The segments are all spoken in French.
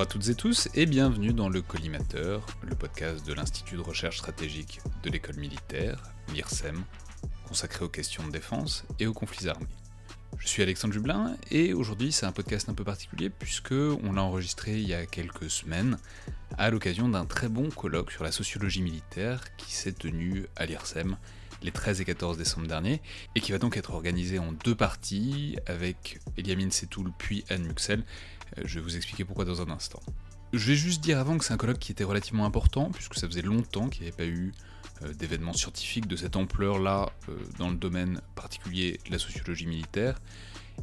Bonjour à toutes et tous et bienvenue dans le Collimateur, le podcast de l'Institut de recherche stratégique de l'école militaire, l'IRSEM, consacré aux questions de défense et aux conflits armés. Je suis Alexandre Jublin et aujourd'hui c'est un podcast un peu particulier puisque on l'a enregistré il y a quelques semaines à l'occasion d'un très bon colloque sur la sociologie militaire qui s'est tenu à l'IRSEM les 13 et 14 décembre dernier et qui va donc être organisé en deux parties avec Eliamine Setoul puis Anne Muxel. Euh, je vais vous expliquer pourquoi dans un instant. Je vais juste dire avant que c'est un colloque qui était relativement important puisque ça faisait longtemps qu'il n'y avait pas eu euh, d'événements scientifiques de cette ampleur-là euh, dans le domaine particulier de la sociologie militaire.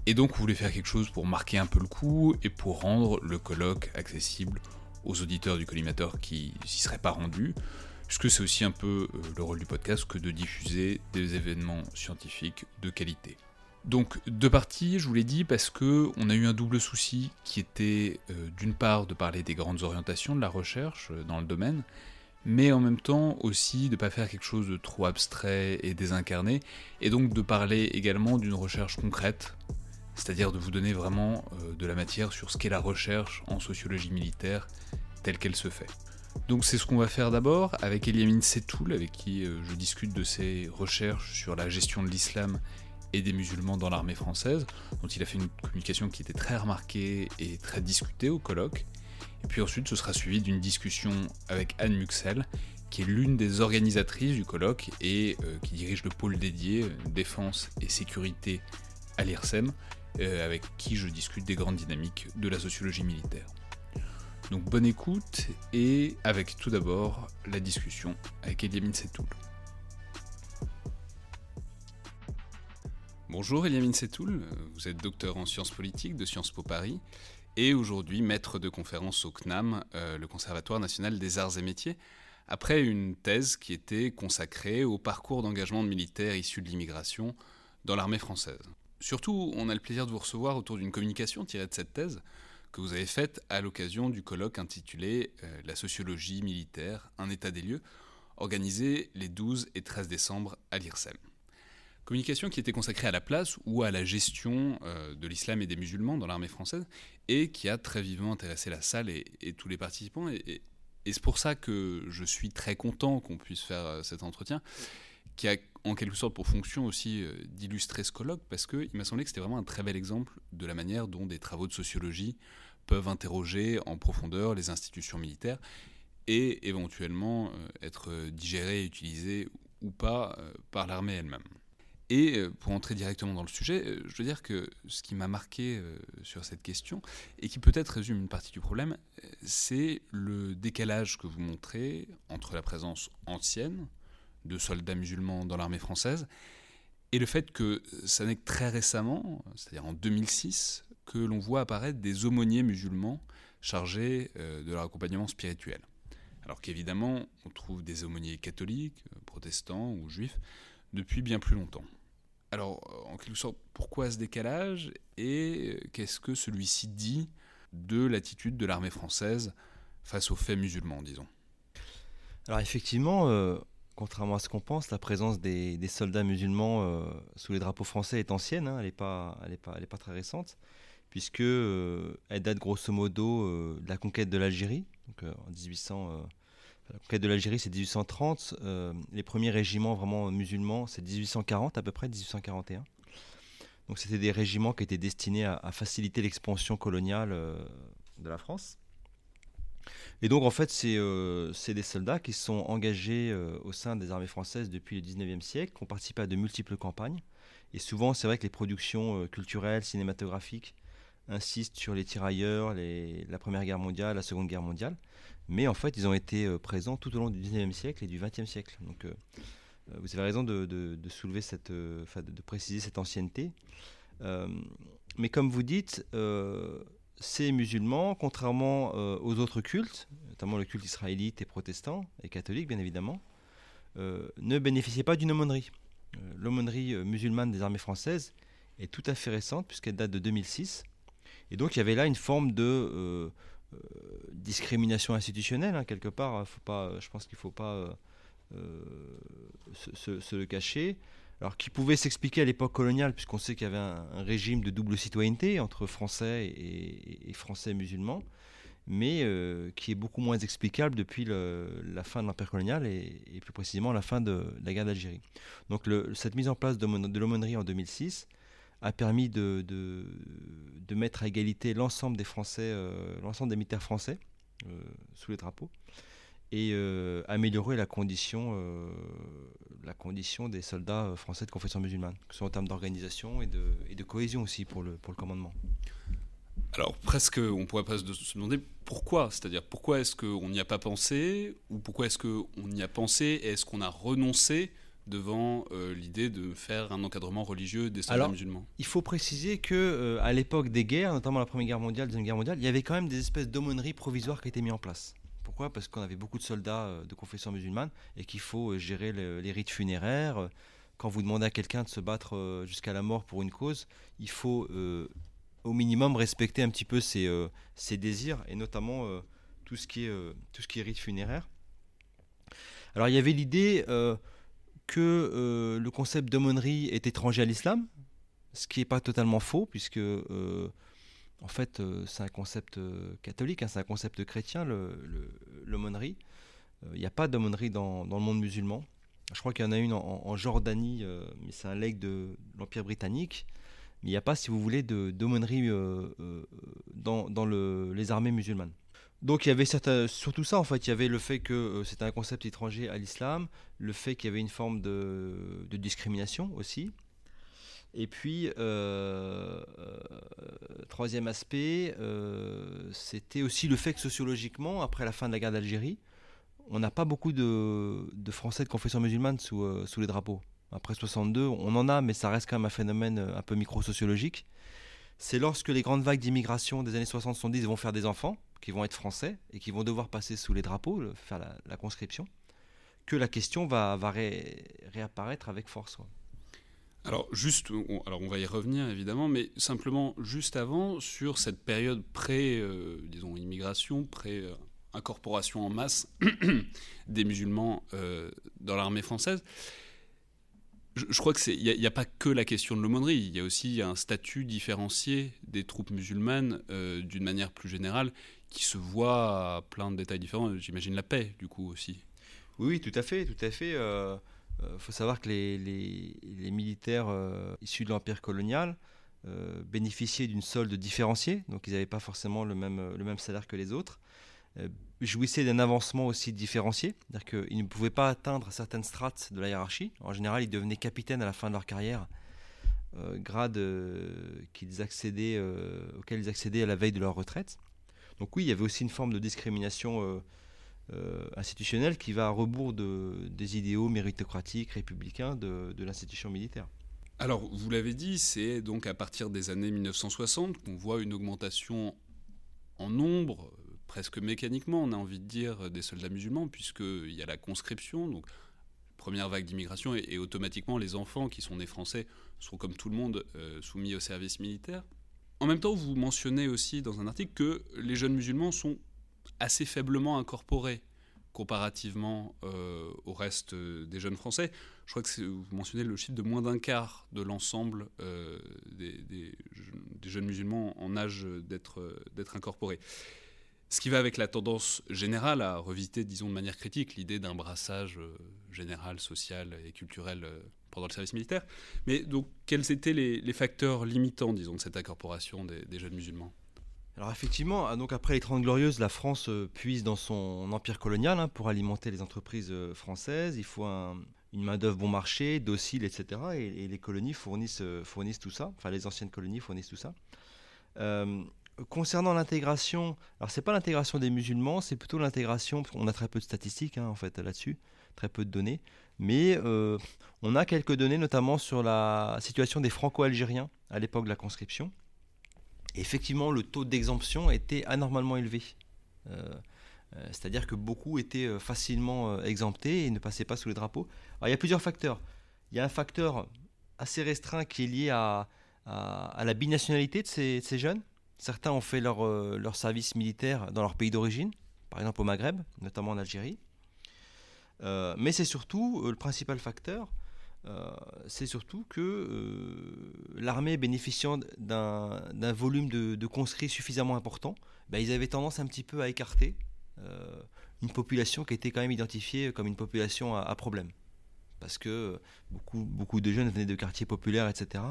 Et donc on voulait faire quelque chose pour marquer un peu le coup et pour rendre le colloque accessible aux auditeurs du collimateur qui s'y seraient pas rendus, puisque c'est aussi un peu le rôle du podcast que de diffuser des événements scientifiques de qualité. Donc deux parties, je vous l'ai dit, parce que on a eu un double souci qui était d'une part de parler des grandes orientations de la recherche dans le domaine, mais en même temps aussi de ne pas faire quelque chose de trop abstrait et désincarné, et donc de parler également d'une recherche concrète, c'est-à-dire de vous donner vraiment euh, de la matière sur ce qu'est la recherche en sociologie militaire telle qu'elle se fait. Donc c'est ce qu'on va faire d'abord avec Eliamine Setoul, avec qui euh, je discute de ses recherches sur la gestion de l'islam des musulmans dans l'armée française, dont il a fait une communication qui était très remarquée et très discutée au colloque. Et puis ensuite, ce sera suivi d'une discussion avec Anne Muxel, qui est l'une des organisatrices du colloque et euh, qui dirige le pôle dédié euh, défense et sécurité à l'IRSEM, euh, avec qui je discute des grandes dynamiques de la sociologie militaire. Donc bonne écoute et avec tout d'abord la discussion avec Eliamine Setoul. Bonjour Eliamine Setoul, vous êtes docteur en sciences politiques de Sciences Po Paris et aujourd'hui maître de conférence au CNAM, euh, le Conservatoire national des arts et métiers, après une thèse qui était consacrée au parcours d'engagement de militaires issus de l'immigration dans l'armée française. Surtout, on a le plaisir de vous recevoir autour d'une communication tirée de cette thèse que vous avez faite à l'occasion du colloque intitulé euh, La sociologie militaire, un état des lieux, organisé les 12 et 13 décembre à l'IRSEM. Communication qui était consacrée à la place ou à la gestion euh, de l'islam et des musulmans dans l'armée française et qui a très vivement intéressé la salle et, tous les participants. Et, c'est pour ça que je suis très content qu'on puisse faire euh, cet entretien, qui a en quelque sorte pour fonction aussi euh, d'illustrer ce colloque, parce qu'il m'a semblé que c'était vraiment un très bel exemple de la manière dont des travaux de sociologie peuvent interroger en profondeur les institutions militaires et éventuellement être digérés et utilisés ou pas par l'armée elle-même. Et euh, pour entrer directement dans le sujet, euh, je veux dire que ce qui m'a marqué euh, sur cette question, et qui peut-être résume une partie du problème, c'est le décalage que vous montrez entre la présence ancienne de soldats musulmans dans l'armée française et le fait que ça n'est que très récemment, c'est-à-dire en 2006, que l'on voit apparaître des aumôniers musulmans chargés de leur accompagnement spirituel. Alors qu'évidemment, on trouve des aumôniers catholiques, protestants ou juifs depuis bien plus longtemps. Alors, euh, en quelque sorte, pourquoi ce décalage et euh, qu'est-ce que celui-ci dit de l'attitude de l'armée française face aux faits musulmans, disons? Alors effectivement, euh, contrairement à ce qu'on pense, la présence des, soldats musulmans sous les drapeaux français est ancienne, hein, elle n'est pas, pas, très récente, puisque elle date grosso modo de la conquête de l'Algérie, donc en 1800. La conquête de l'Algérie, c'est 1830. les premiers régiments vraiment musulmans, c'est 1840 à peu près, 1841. Donc c'était des régiments qui étaient destinés à, faciliter l'expansion coloniale de la France. Et donc en fait, c'est des soldats qui sont engagés au sein des armées françaises depuis le 19e siècle, qui ont participé à de multiples campagnes. Et souvent, c'est vrai que les productions euh, culturelles, cinématographiques insistent sur les tirailleurs, la Première Guerre mondiale, la Seconde Guerre mondiale. Mais en fait, ils ont été euh, présents tout au long du 19e siècle et du 20e siècle. Donc, euh, vous avez raison de, soulever cette, de, préciser cette ancienneté. mais comme vous dites, ces musulmans, contrairement aux autres cultes, notamment le culte israélite et protestant et catholique, bien évidemment, ne bénéficiaient pas d'une aumônerie. Euh, l'aumônerie euh, musulmane des armées françaises est tout à fait récente puisqu'elle date de 2006. Et donc il y avait là une forme de euh, discrimination institutionnelle hein, quelque part. Faut pas, je pense qu'il ne faut pas se, le cacher. Alors qui pouvait s'expliquer à l'époque coloniale puisqu'on sait qu'il y avait un, régime de double citoyenneté entre Français et Français musulmans mais euh, qui est beaucoup moins explicable depuis la fin de l'Empire colonial et, plus précisément la fin de, la guerre d'Algérie. Donc cette mise en place de, l'aumônerie en 2006 a permis de, mettre à égalité l'ensemble des Français, euh, l'ensemble des militaires français euh, sous les drapeaux et améliorer la condition, la condition des soldats français de confession musulmane, que ce soit en termes d'organisation et de, cohésion aussi pour le, pour le commandement. Alors presque, on pourrait presque se demander pourquoi, c'est-à-dire pourquoi est-ce qu'on n'y a pas pensé, ou pourquoi est-ce qu'on y a pensé, et est-ce qu'on a renoncé devant euh, l'idée de faire un encadrement religieux des soldats musulmans Il faut préciser que euh, à l'époque des guerres, notamment la Première Guerre mondiale, la Deuxième Guerre mondiale, il y avait quand même des espèces d'aumôneries provisoires qui étaient mises en place. Pourquoi? Parce qu'on avait beaucoup de soldats euh, de confession musulmane et qu'il faut gérer les rites funéraires. Quand vous demandez à quelqu'un de se battre jusqu'à la mort pour une cause, il faut au minimum respecter un petit peu ses, désirs et notamment tout, ce qui est, tout ce qui est rite funéraire. Alors il y avait l'idée que le concept d'aumônerie est étranger à l'islam, ce qui n'est pas totalement faux, puisque en fait c'est un concept catholique, hein, c'est un concept chrétien, l'aumônerie. Il n'y a pas d'aumônerie dans, le monde musulman. Je crois qu'il y en a une en, Jordanie, mais c'est un legs de l'Empire britannique il n'y a pas, si vous voulez, d'aumônerie euh, euh, dans, dans le, les armées musulmanes. Donc il y avait surtout ça en fait, il y avait le fait que euh, c'était un concept étranger à l'islam, le fait qu'il y avait une forme de, discrimination aussi. Et puis, troisième aspect, c'était aussi le fait que sociologiquement, après la fin de la guerre d'Algérie, on n'a pas beaucoup de, Français de confession musulmane sous, sous les drapeaux après 62, on en a, mais ça reste quand même un phénomène euh, un peu micro-sociologique. C'est lorsque les grandes vagues d'immigration des années 60-70 vont faire des enfants, qui vont être français, et qui vont devoir passer sous les drapeaux, faire la, conscription, que la question va, réapparaître avec force. Alors juste, on, alors on va y revenir évidemment, mais simplement juste avant, sur cette période pré, euh, disons, immigration, pré incorporation en masse des musulmans euh, dans l'armée française, je, crois qu'il n'y a, pas que la question de l'aumônerie, il y a aussi un statut différencié des troupes musulmanes euh, d'une manière plus générale qui se voit à plein de détails différents. J'imagine la paix, du coup, aussi. Oui, tout à fait, tout à fait. Il euh, euh, faut savoir que les, les, militaires issus de l'empire colonial bénéficiaient d'une solde différenciée, donc ils n'avaient pas forcément le même, le même salaire que les autres jouissaient d'un avancement aussi différencié, c'est-à-dire qu'ils ne pouvaient pas atteindre certaines strates de la hiérarchie. En général, ils devenaient capitaines à la fin de leur carrière, euh, grade euh, euh, auquel ils accédaient à la veille de leur retraite. Donc oui, il y avait aussi une forme de discrimination institutionnelle qui va à rebours de, des idéaux méritocratiques, républicains de l'institution militaire. Alors, vous l'avez dit, c'est donc à partir des années 1960 qu'on voit une augmentation en nombre presque mécaniquement, on a envie de dire, des soldats musulmans, puisqu'il y a la conscription, donc première vague d'immigration, et, automatiquement les enfants qui sont nés français seront comme tout le monde euh, soumis au service militaire. En même temps, vous mentionnez aussi dans un article que les jeunes musulmans sont assez faiblement incorporés comparativement euh, au reste des jeunes Français. Je crois que vous mentionnez le chiffre de moins d'un quart de l'ensemble euh, des, jeunes musulmans en âge d'être incorporés. Ce qui va avec la tendance générale à revisiter, disons de manière critique, l'idée d'un brassage euh, général, social et culturel euh, pendant le service militaire. Mais donc, quels étaient les, facteurs limitants, disons, de cette incorporation des, jeunes musulmans? Alors effectivement, ah, donc après les Trente Glorieuses, la France euh, puise dans son empire colonial hein, pour alimenter les entreprises françaises. Il faut une main-d'œuvre bon marché, docile, etc. Et, les colonies fournissent, fournissent tout ça. Enfin, les anciennes colonies fournissent tout ça concernant l'intégration, alors c'est pas l'intégration des musulmans, c'est plutôt l'intégration, on a très peu de statistiques hein, en fait là-dessus, très peu de données, mais euh, on a quelques données notamment sur la situation des franco-algériens à l'époque de la conscription. effectivement, le taux d'exemption était anormalement élevé. Euh, euh, c'est-à-dire que beaucoup étaient facilement exemptés et ne passaient pas sous les drapeaux. Alors il y a plusieurs facteurs. Il y a un facteur assez restreint qui est lié à, la binationalité de ces jeunes. Certains ont fait leur, euh, leur service militaire dans leur pays d'origine, par exemple au Maghreb, notamment en Algérie. Euh, mais c'est surtout, euh, le principal facteur, c'est surtout que l'armée bénéficiant d'un volume de, conscrits suffisamment important, ben, ils avaient tendance un petit peu à écarter une population qui était quand même identifiée comme une population à problème parce que beaucoup de jeunes venaient de quartiers populaires, etc.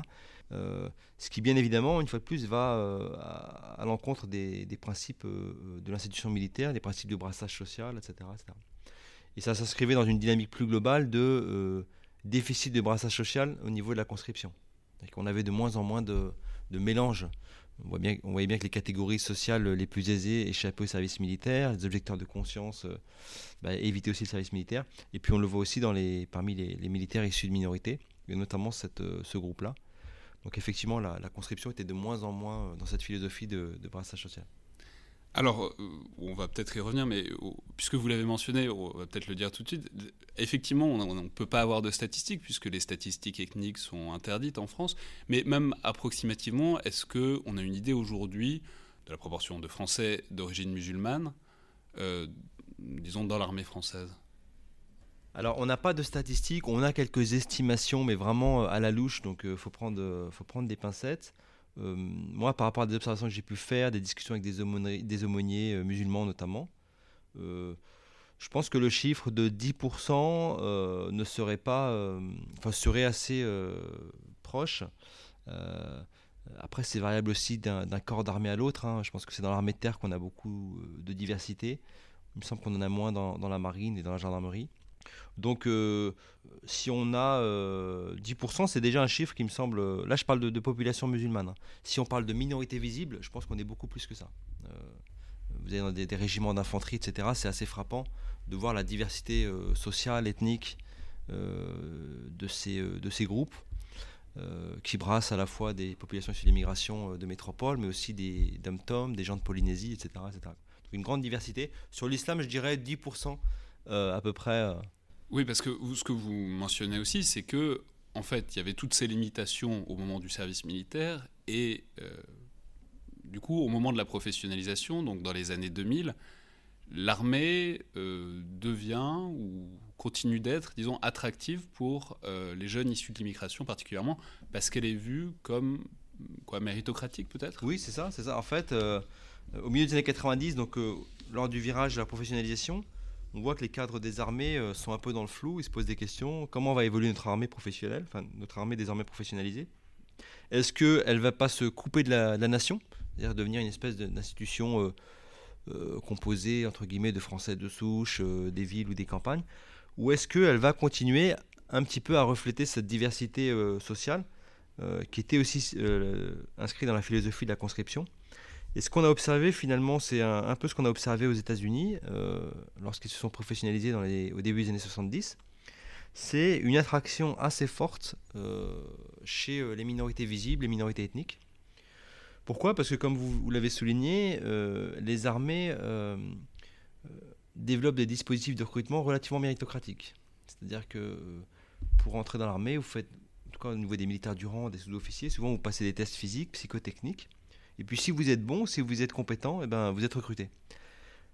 Euh, ce qui, bien évidemment, une fois de plus, va euh, à, l'encontre des, principes euh, de l'institution militaire, des principes de brassage social, etc. Et ça s'inscrivait dans une dynamique plus globale de déficit de brassage social au niveau de la conscription. On avait de moins en moins de, de mélange on, voyait bien que les catégories sociales les plus aisées échappaient au service militaire, les objecteurs de conscience euh, bah, évitaient aussi le service militaire. Et puis on le voit aussi parmi les, militaires issus de minorités, et notamment ce groupe-là. Donc effectivement, la, conscription était de moins en moins euh, dans cette philosophie de, brassage social. Alors, euh, on va peut-être y revenir, mais puisque vous l'avez mentionné, on va peut-être le dire tout de suite. Effectivement, on ne peut pas avoir de statistiques, puisque les statistiques ethniques sont interdites en France. Mais même approximativement, est-ce qu'on a une idée aujourd'hui de la proportion de Français d'origine musulmane, euh, disons, dans l'armée française? Alors, on n'a pas de statistiques, on a quelques estimations, mais vraiment euh, à la louche, donc il faut, prendre, faut prendre des pincettes. Euh, moi, par rapport à des observations que j'ai pu faire, des discussions avec des, aumôniers, euh, musulmans notamment, euh, je pense que le chiffre de 10% ne serait pas, enfin serait assez proche. après, c'est variable aussi d'un corps d'armée à l'autre. Hein. Je pense que c'est dans l'armée de terre qu'on a beaucoup de diversité. Il me semble qu'on en a moins dans la marine et dans la gendarmerie. Donc, euh, si on a 10%, euh, c'est déjà un chiffre qui me semble. Là, je parle de, population musulmane. Hein. Si on parle de minorité visible, je pense qu'on est beaucoup plus que ça. Euh, vous avez des, régiments d'infanterie, etc. C'est assez frappant de voir la diversité sociale, ethnique de, ces, de ces groupes. qui brassent à la fois des populations issues d'immigration de métropole, mais aussi des dom des gens de Polynésie, etc. etc. une grande diversité. Sur l'islam, je dirais 10% à peu près oui, parce que ce que vous mentionnez aussi, c'est que en fait, il y avait toutes ces limitations au moment du service militaire et euh, du coup, au moment de la professionnalisation, donc dans les années 2000, l'armée euh, devient ou continue d'être, disons, attractive pour euh, les jeunes issus de l'immigration particulièrement, parce qu'elle est vue comme quoi méritocratique peut-être? Oui, c'est ça, c'est ça. En fait, au milieu des années 90, donc lors du virage de la professionnalisation, on voit que les cadres des armées euh, sont un peu dans le flou, ils se posent des questions. Comment va évoluer notre armée professionnelle, enfin notre armée désormais professionnalisée? Est-ce qu'elle ne va pas se couper de la, nation, c'est-à-dire devenir une espèce d'institution euh, euh, composée entre guillemets de Français de souche, des villes ou des campagnes? Ou est-ce qu'elle va continuer un petit peu à refléter cette diversité sociale qui était aussi inscrite dans la philosophie de la conscription? Et ce qu'on a observé finalement, c'est un, peu ce qu'on a observé aux États-Unis euh, lorsqu'ils se sont professionnalisés au début des années 70. C'est une attraction assez forte euh, chez euh, les minorités visibles, les minorités ethniques. Pourquoi? Parce que comme vous, l'avez souligné, les armées développent des dispositifs de recrutement relativement méritocratiques. C'est-à-dire que pour entrer dans l'armée, vous faites, en tout cas au niveau des militaires du rang, des sous-officiers, souvent vous passez des tests physiques, psychotechniques. Et puis si vous êtes bon, si vous êtes compétent, eh ben, vous êtes recruté.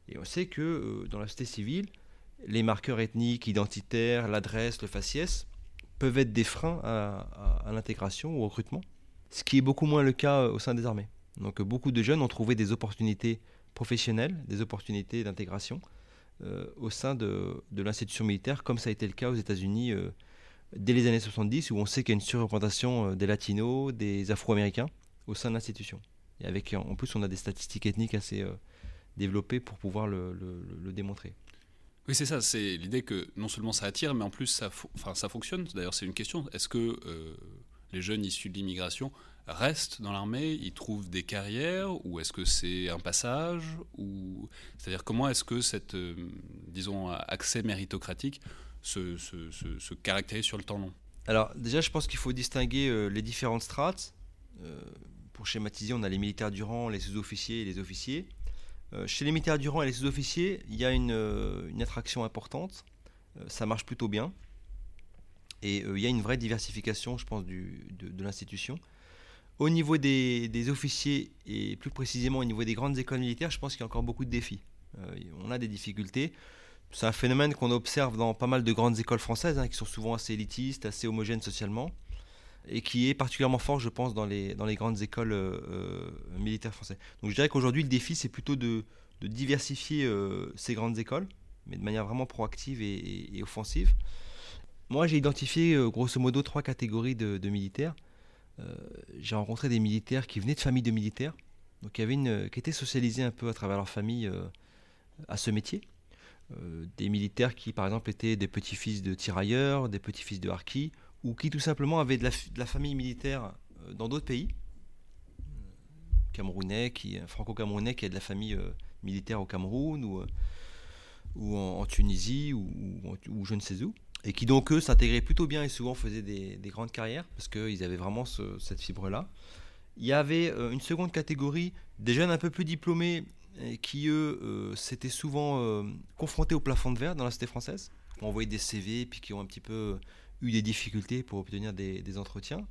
Et on sait que euh, dans la société civile, les marqueurs ethniques, identitaires, l'adresse, le faciès peuvent être des freins à, l'intégration ou au recrutement, ce qui est beaucoup moins le cas euh, au sein des armées. Donc beaucoup de jeunes ont trouvé des opportunités professionnelles, des opportunités d'intégration au sein de, de l'institution militaire, comme ça a été le cas aux États-Unis dès les années 70, où on sait qu'il y a une surreprésentation des latinos, des afro-américains au sein de l'institution. Et avec, en plus, on a des statistiques ethniques assez développées pour pouvoir le, le démontrer. Oui, c'est ça. C'est l'idée que non seulement ça attire, mais en plus ça, enfin, ça fonctionne. D'ailleurs, c'est une question. Est-ce que euh, les jeunes issus de l'immigration restent dans l'armée, ils trouvent des carrières, ou est-ce que c'est un passage ou... C'est-à-dire comment est-ce que cette, euh, disons, accès méritocratique se, se, se, caractérise sur le temps long? Alors déjà, je pense qu'il faut distinguer euh, les différentes strates. Pour schématiser, on a les militaires du rang, les sous-officiers et les officiers. Euh, chez les militaires du rang et les sous-officiers, il y a une, euh, attraction importante. Euh, ça marche plutôt bien. Et il y a une vraie diversification, je pense, de, l'institution. Au niveau des, officiers et plus précisément au niveau des grandes écoles militaires, je pense qu'il y a encore beaucoup de défis. on a des difficultés. C'est un phénomène qu'on observe dans pas mal de grandes écoles françaises, hein, qui sont souvent assez élitistes, assez homogènes socialement et qui est particulièrement fort, je pense, dans les, dans les grandes écoles euh, euh, militaires françaises. Donc je dirais qu'aujourd'hui, le défi, c'est plutôt de, de diversifier euh, ces grandes écoles, mais de manière vraiment proactive et, offensive. Moi, j'ai identifié grosso modo trois catégories de, militaires. j'ai rencontré des militaires qui venaient de familles de militaires, donc qui, avaient une, qui étaient socialisés un peu à travers leur famille à ce métier. des militaires qui, par exemple, étaient des petits-fils de tirailleurs, des petits-fils de harkis, ou qui tout simplement avaient de la, famille militaire euh, dans d'autres pays, camerounais, qui, franco-camerounais qui a de la famille euh, militaire au Cameroun ou, euh, ou en, Tunisie ou, ou, je ne sais où, et qui donc eux s'intégraient plutôt bien et souvent faisaient des, grandes carrières parce qu'ils avaient vraiment cette fibre-là. Il y avait une seconde catégorie, des jeunes un peu plus diplômés qui eux s'étaient souvent confrontés au plafond de verre dans la cité française, qui ont envoyé des CV puis qui ont un petit peu eu des difficultés pour obtenir des, entretiens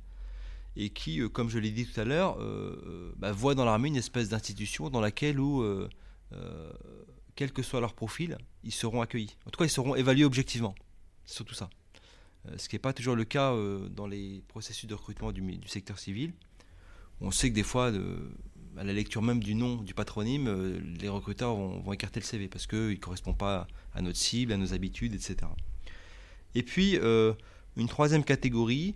et qui, euh, comme je l'ai dit tout à l'heure, euh, euh, bah, voient dans l'armée une espèce d'institution dans laquelle, où, quel que soit leur profil, ils seront accueillis. En tout cas, ils seront évalués objectivement. C'est surtout ça. ce qui n'est pas toujours le cas dans les processus de recrutement du, secteur civil. On sait que des fois, à la lecture même du nom du patronyme, les recruteurs vont, vont, écarter le CV parce qu'il ne correspond pas à notre cible, à nos habitudes, etc. Et puis, une troisième catégorie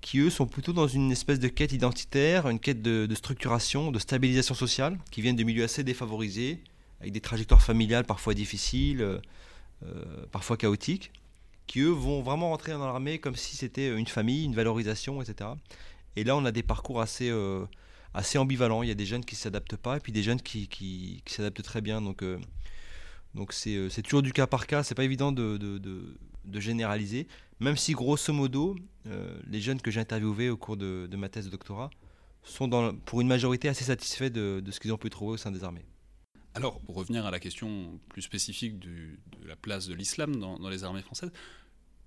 qui, eux, sont plutôt dans une espèce de quête identitaire, une quête de, structuration, de stabilisation sociale, qui viennent de milieux assez défavorisés, avec des trajectoires familiales parfois difficiles, euh, euh, parfois chaotiques, qui, eux, vont vraiment rentrer dans l'armée comme si c'était une famille, une valorisation, etc. Et là, on a des parcours assez, euh, assez ambivalents. Il y a des jeunes qui ne s'adaptent pas, et puis des jeunes qui, qui, s'adaptent très bien. Donc, donc c'est, toujours du cas par cas. C'est pas évident de, de, de généraliser. Même si, grosso modo, euh, les jeunes que j'ai interviewés au cours de, ma thèse de doctorat sont pour une majorité assez satisfaits de, ce qu'ils ont pu trouver au sein des armées. Alors, pour revenir à la question plus spécifique de la place de l'islam dans, les armées françaises,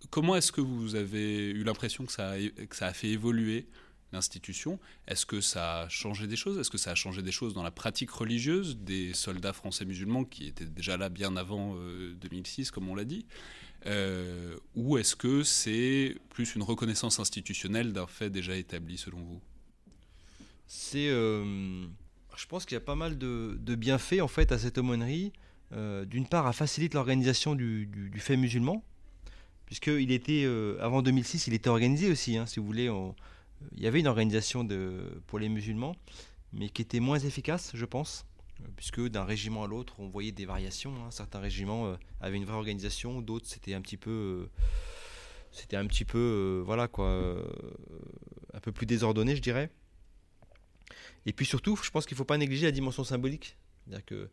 comment est-ce que vous avez eu l'impression que ça, a, que ça a fait évoluer l'institution? Est-ce que ça a changé des choses? Est-ce que ça a changé des choses dans la pratique religieuse des soldats français musulmans qui étaient déjà là bien avant 2006, euh, comme on l'a dit? Euh, ou est-ce que c'est plus une reconnaissance institutionnelle d'un fait déjà établi selon vous? C'est, euh, je pense qu'il y a pas mal de, bienfaits en fait à cette aumônerie. Euh, d'une part, elle facilite l'organisation du, fait musulman, puisqu'il était avant 2006, il était organisé aussi. Hein, si vous voulez, il y avait une organisation pour les musulmans, mais qui était moins efficace, je pense puisque d'un régiment à l'autre, on voyait des variations. Hein. Certains régiments euh, avaient une vraie organisation, d'autres c'était un petit peu, euh, c'était un petit peu, euh, voilà quoi, un peu plus désordonné, je dirais. Et puis surtout, je pense qu'il ne faut pas négliger la dimension symbolique, c'est-à-dire que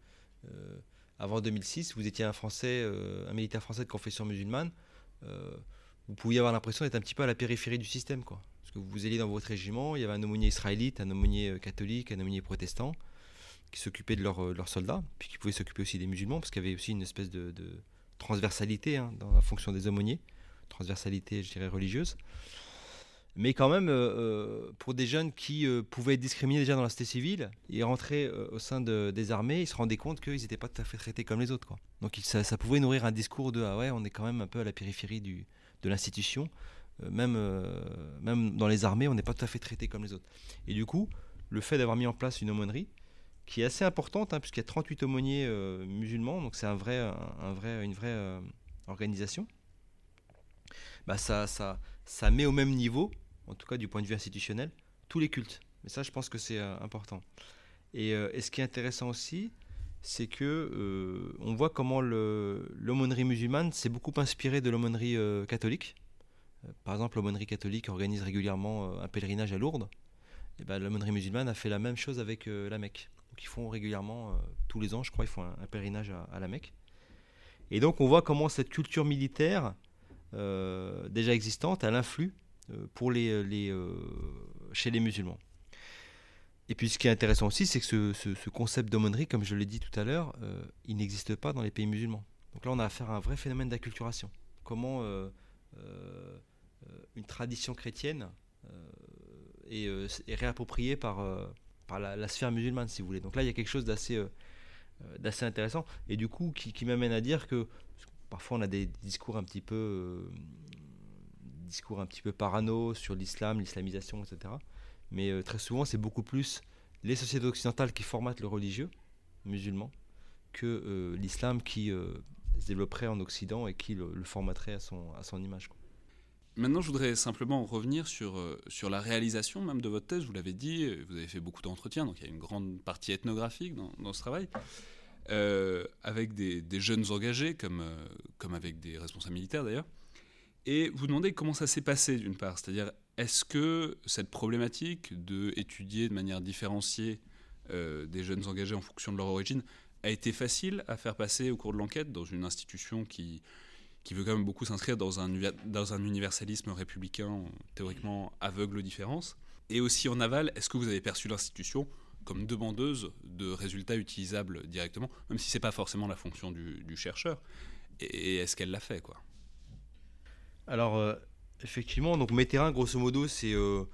avant 2006, vous étiez un Français, un militaire français de confession musulmane, vous pouviez avoir l'impression d'être un petit peu à la périphérie du système, quoi. Parce que vous alliez dans votre régiment, il y avait un aumônier israélite, un aumônier catholique, un aumônier protestant qui s'occupaient de, euh, leurs soldats, puis qui pouvaient s'occuper aussi des musulmans, parce qu'il y avait aussi une espèce de, transversalité hein, dans la fonction des aumôniers, transversalité, je dirais, religieuse. Mais quand même, euh, euh, pour des jeunes qui pouvaient être discriminés déjà dans la cité civile et rentrer au sein des armées, ils se rendaient compte qu'ils n'étaient pas tout à fait traités comme les autres. Quoi. Donc ça, pouvait nourrir un discours de ah ouais, on est quand même un peu à la périphérie du, de l'institution. même, même dans les armées, on n'est pas tout à fait traité comme les autres. Et du coup, le fait d'avoir mis en place une aumônerie, qui est assez importante, hein, puisqu'il y a 38 aumôniers musulmans, donc c'est un vrai, un, vrai, une vraie organisation. Bah ça, met au même niveau, en tout cas du point de vue institutionnel, tous les cultes. Mais ça, je pense que c'est important. Et, ce qui est intéressant aussi, c'est que euh, on voit comment l'aumônerie musulmane s'est beaucoup inspirée de l'aumônerie euh, catholique. Euh, par exemple, l'aumônerie catholique organise régulièrement un pèlerinage à Lourdes. Et ben, l'aumônerie musulmane a fait la même chose avec la Mecque. Donc ils font régulièrement, tous les ans, je crois, ils font un, pèlerinage à, la Mecque. Et donc on voit comment cette culture militaire déjà existante, elle influe pour les, chez les musulmans. Et puis ce qui est intéressant aussi, c'est que ce, concept d'aumônerie, comme je l'ai dit tout à l'heure, euh, il n'existe pas dans les pays musulmans. Donc là, on a affaire à un vrai phénomène d'acculturation. Comment euh, euh, une tradition chrétienne est, réappropriée par, par la, sphère musulmane, si vous voulez. Donc là, il y a quelque chose d'assez d'assez intéressant, et du coup, qui, m'amène à dire que parfois on a des discours un petit peu discours un petit peu parano sur l'islam, l'islamisation, etc mais euh, très souvent c'est beaucoup plus les sociétés occidentales qui formatent le religieux musulman que euh, l'islam qui euh, se développerait en Occident et qui le, formaterait à son, à son image. Maintenant, je voudrais simplement revenir sur, sur la réalisation même de votre thèse. Vous l'avez dit, vous avez fait beaucoup d'entretiens, donc il y a une grande partie ethnographique dans, ce travail, avec des, jeunes engagés, comme, comme avec des responsables militaires d'ailleurs. Et vous demandez comment ça s'est passé d'une part, c'est-à-dire est-ce que cette problématique de de manière différenciée euh, des jeunes engagés en fonction de leur origine a été facile à faire passer au cours de l'enquête dans une institution qui, qui veut quand même beaucoup s'inscrire dans un, dans un universalisme républicain théoriquement aveugle aux différences. Et aussi en aval, est-ce que vous avez perçu l'institution comme demandeuse de résultats utilisables directement, même si ce n'est pas forcément la fonction du, chercheur? Et, est-ce qu'elle l'a fait quoi? Alors, euh, Effectivement, donc mes terrains, grosso modo, c'est euh,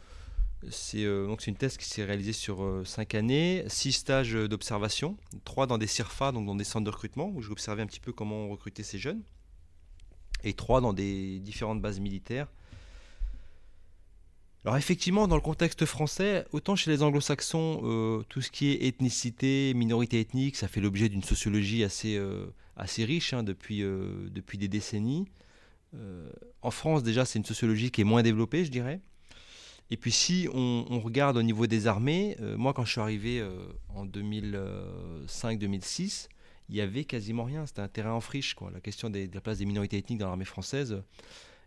euh, c'est une thèse qui s'est réalisée sur 5 euh, années, 6 stages d'observation, 3 dans des CIRFA, donc dans des centres de recrutement, où j'observais un petit peu comment on recrutait ces jeunes, et 3 dans des différentes bases militaires. Alors effectivement, dans le contexte français, autant chez les anglo-saxons, tout ce qui est ethnicité, minorité ethnique, ça fait l'objet d'une sociologie assez, assez riche hein, depuis, depuis des décennies. Euh, en France, déjà, c'est une sociologie qui est moins développée, je dirais. Et puis si on, regarde au niveau des armées, euh, moi quand je suis arrivé euh, en 2005-2006, il y avait quasiment rien. C'était un terrain en friche. Quoi. La question de la place des minorités ethniques dans l'armée française,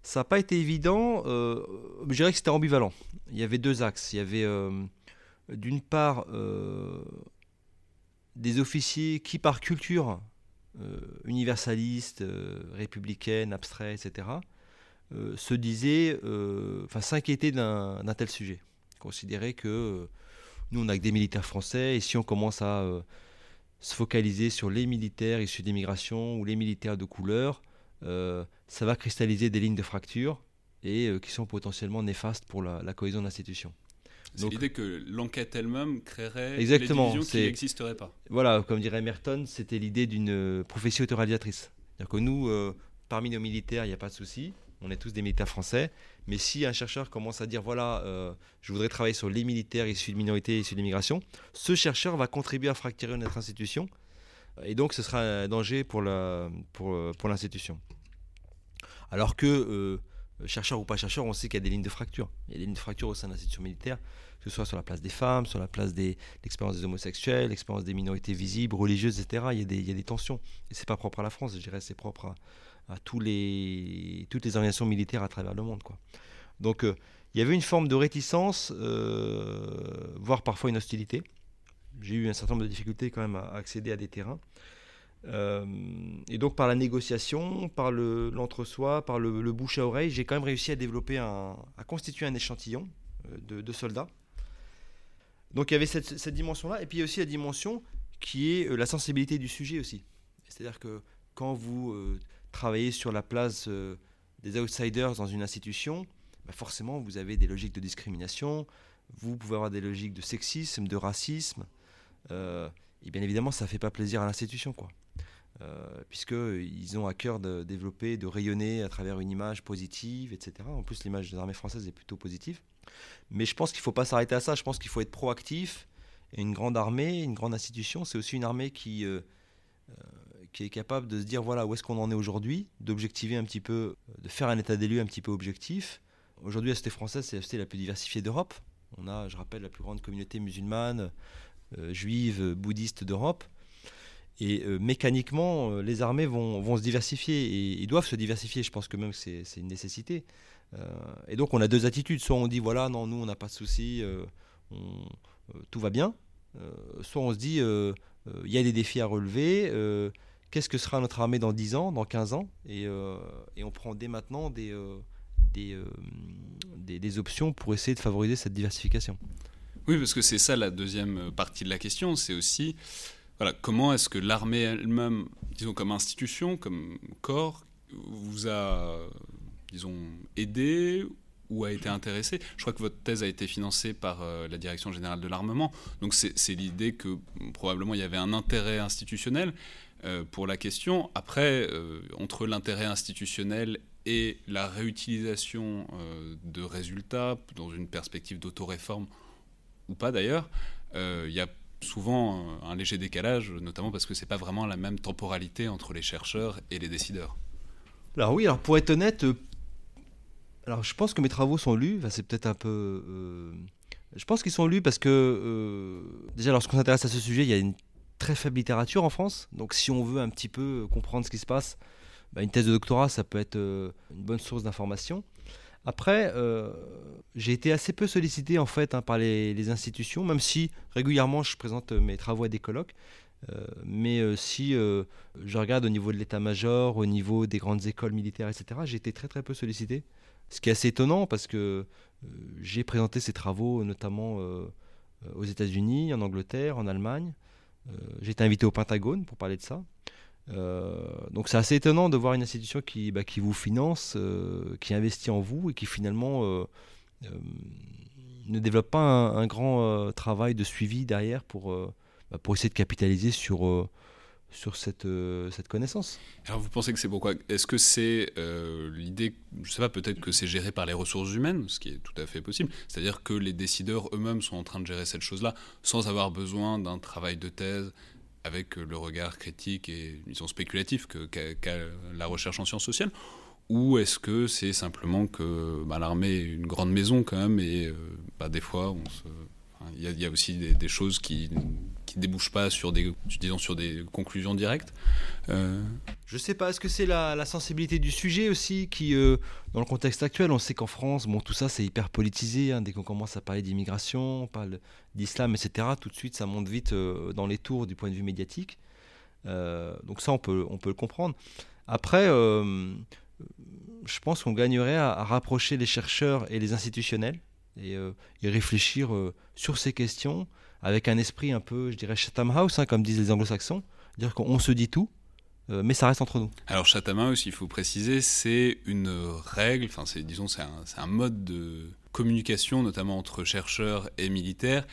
ça n'a pas été évident. je dirais que c'était ambivalent. Il y avait deux axes. Il y avait d'une part des officiers qui par culture euh, universaliste, euh, républicaine, abstrait, etc., euh, se disait, enfin s'inquiéter d'un tel sujet. Considérer que nous, on n'a que des militaires français, et si on commence à se focaliser sur les militaires issus d'immigration ou les militaires de couleur, ça va cristalliser des lignes de fracture et qui sont potentiellement néfastes pour la, la cohésion de l'institution. C'est l'idée que l'enquête elle-même créerait exactement, des divisions qui n'existeraient pas. Voilà, comme dirait Merton, c'était l'idée d'une euh, prophétie autoradiatrice. C'est-à-dire que nous, euh, parmi nos militaires, il n'y a pas de souci, on est tous des militaires français, mais si un chercheur commence à dire, voilà, euh, je voudrais travailler sur les militaires issus de minorités, issus de l'immigration, ce chercheur va contribuer à fracturer notre institution, et donc ce sera un danger pour l'institution. Pour, Alors que euh, chercheur ou pas chercheur, on sait qu'il y a des lignes de fracture. Il y a des lignes de fracture au sein de l'institution militaire, que ce soit sur la place des femmes, sur la place de l'expérience des homosexuels, l'expérience des minorités visibles, religieuses, etc. Il y a des, il y a des tensions. Et c'est pas propre à la France, je dirais, c'est propre à, les, toutes les organisations militaires à travers le monde. Donc euh, il y avait une forme de réticence, euh, voire parfois une hostilité. J'ai eu un certain nombre de difficultés quand même à accéder à des terrains. Euh, et donc par la négociation, par l'entre-soi, par le, bouche à oreille, j'ai quand même réussi à développer un, à constituer un échantillon de, soldats. Donc il y avait cette, dimension-là, et puis il y a aussi la dimension qui est la sensibilité du sujet aussi. C'est-à-dire que quand vous travaillez sur la place des outsiders dans une institution, bah forcément vous avez des logiques de discrimination, vous pouvez avoir des logiques de sexisme, de racisme, et bien évidemment ça ne fait pas plaisir à l'institution. quoi. Euh, puisqu'ils ont à cœur de développer, de rayonner à travers une image positive, etc. En plus, l'image des armées françaises est plutôt positive. Mais je pense qu'il ne faut pas s'arrêter à ça, je pense qu'il faut être proactif Et une grande armée, une grande institution, c'est aussi une armée qui, qui est capable de se dire voilà où est-ce qu'on en est aujourd'hui, d'objectiver un petit peu, de faire un état des lieux un petit peu objectif. Aujourd'hui, la société française, c'est la société la plus diversifiée d'Europe. On a, je rappelle, la plus grande communauté musulmane, juive, bouddhiste d'Europe. Et euh, mécaniquement, euh, les armées vont, vont, se diversifier et ils doivent se diversifier. Je pense que même c'est une nécessité. Euh, et donc on a deux attitudes. Soit on dit voilà, non, nous on n'a pas de soucis, tout va bien. soit on se dit il y a des défis à relever. Qu'est-ce que sera notre armée dans 10 ans, dans 15 ans? Et, et, on prend dès maintenant des, des, des, des options pour essayer de favoriser cette diversification. Oui, parce que c'est ça la deuxième partie de la question. C'est aussi voilà, comment est-ce que l'armée elle-même, disons comme institution, comme corps, vous a, disons, aidé ou a été intéressé? Je crois que votre thèse a été financée par euh, la Direction générale de l'armement, donc c'est l'idée que probablement il y avait un intérêt institutionnel euh, pour la question. Après, euh, entre l'intérêt institutionnel et la réutilisation de résultats dans une perspective d'autoréforme ou pas d'ailleurs, il y a souvent euh, un léger décalage, notamment parce que c'est pas vraiment la même temporalité entre les chercheurs et les décideurs. Alors oui, alors pour être honnête, euh, alors je pense que mes travaux sont lus. c'est peut-être un peu. Euh, je pense qu'ils sont lus parce que déjà, lorsqu'on s'intéresse à ce sujet, il y a une très faible littérature en France. Donc, si on veut un petit peu comprendre ce qui se passe, bah, une thèse de doctorat, ça peut être une bonne source d'information. Après, euh, j'ai été assez peu sollicité en fait hein, par les, institutions, même si régulièrement je présente mes travaux à des colloques. Euh, mais euh, si je regarde au niveau de l'état-major, au niveau des grandes écoles militaires, etc., j'ai été très très peu sollicité. Ce qui est assez étonnant parce que j'ai présenté ces travaux notamment aux États-Unis, en Angleterre, en Allemagne. J'ai été invité au Pentagone pour parler de ça. Euh, donc c'est assez étonnant de voir une institution qui, bah, vous finance, euh, qui investit en vous et qui finalement euh, ne développe pas un, grand travail de suivi derrière pour, bah, pour essayer de capitaliser sur, sur cette, cette connaissance. Alors vous pensez que c'est pourquoi? Est-ce que c'est l'idée, je sais pas, peut-être que c'est géré par les ressources humaines, ce qui est tout à fait possible, c'est-à-dire que les décideurs eux-mêmes sont en train de gérer cette chose-là sans avoir besoin d'un travail de thèse, avec le regard critique et disons spéculatif qu'a la recherche en sciences sociales? Ou est-ce que c'est simplement que bah, l'armée est une grande maison quand même et euh, bah, des fois il y, a aussi des choses qui qui débouche pas sur des, disons, sur des conclusions directes. Euh... Je sais pas, est-ce que c'est la, sensibilité du sujet aussi qui, euh, dans le contexte actuel, on sait qu'en France, bon, tout ça c'est hyper politisé. Hein. dès qu'on commence à parler d'immigration, on parle d'islam, etc., tout de suite ça monte vite euh, dans les tours du point de vue médiatique. Euh, donc ça, on peut, on peut le comprendre. Après, je pense qu'on gagnerait à, rapprocher les chercheurs et les institutionnels et, et réfléchir sur ces questions avec un esprit un peu, je dirais, Chatham House, hein, comme disent les anglo-saxons, dire qu'on se dit tout, euh, mais ça reste entre nous. Alors Chatham House, il faut préciser, c'est une règle, enfin c'est disons c'est un, un, mode de communication, notamment entre chercheurs et militaires,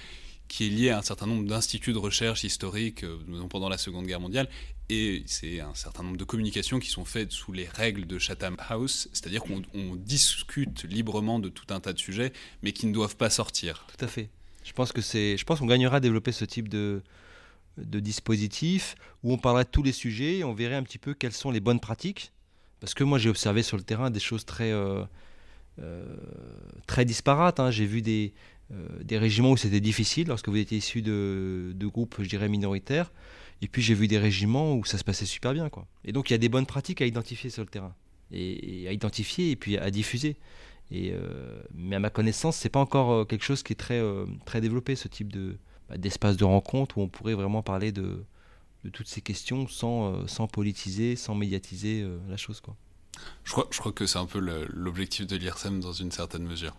qui est lié à un certain nombre d'instituts de recherche historiques euh, pendant la Seconde Guerre mondiale, et c'est un certain nombre de communications qui sont faites sous les règles de Chatham House, c'est-à-dire qu'on discute librement de tout un tas de sujets, mais qui ne doivent pas sortir. Tout à fait. Je pense que c'est, je pense qu'on gagnera à développer ce type de, dispositif où on parlerait de tous les sujets et on verrait un petit peu quelles sont les bonnes pratiques. Parce que moi, j'ai observé sur le terrain des choses très, euh, euh, très disparates. Hein. J'ai vu des, euh, des régiments où c'était difficile lorsque vous étiez issu de, groupes, je dirais, minoritaires. Et puis j'ai vu des régiments où ça se passait super bien. Quoi. Et donc il y a des bonnes pratiques à identifier sur le terrain. Et à identifier et puis à diffuser. Euh, mais à ma connaissance, c'est pas encore euh, quelque chose qui est très, euh, très développé, ce type de, bah, d'espace de rencontre où on pourrait vraiment parler de, toutes ces questions sans, sans politiser, sans médiatiser la chose. Je, crois, que c'est un peu l'objectif de l'IRSEM dans une certaine mesure.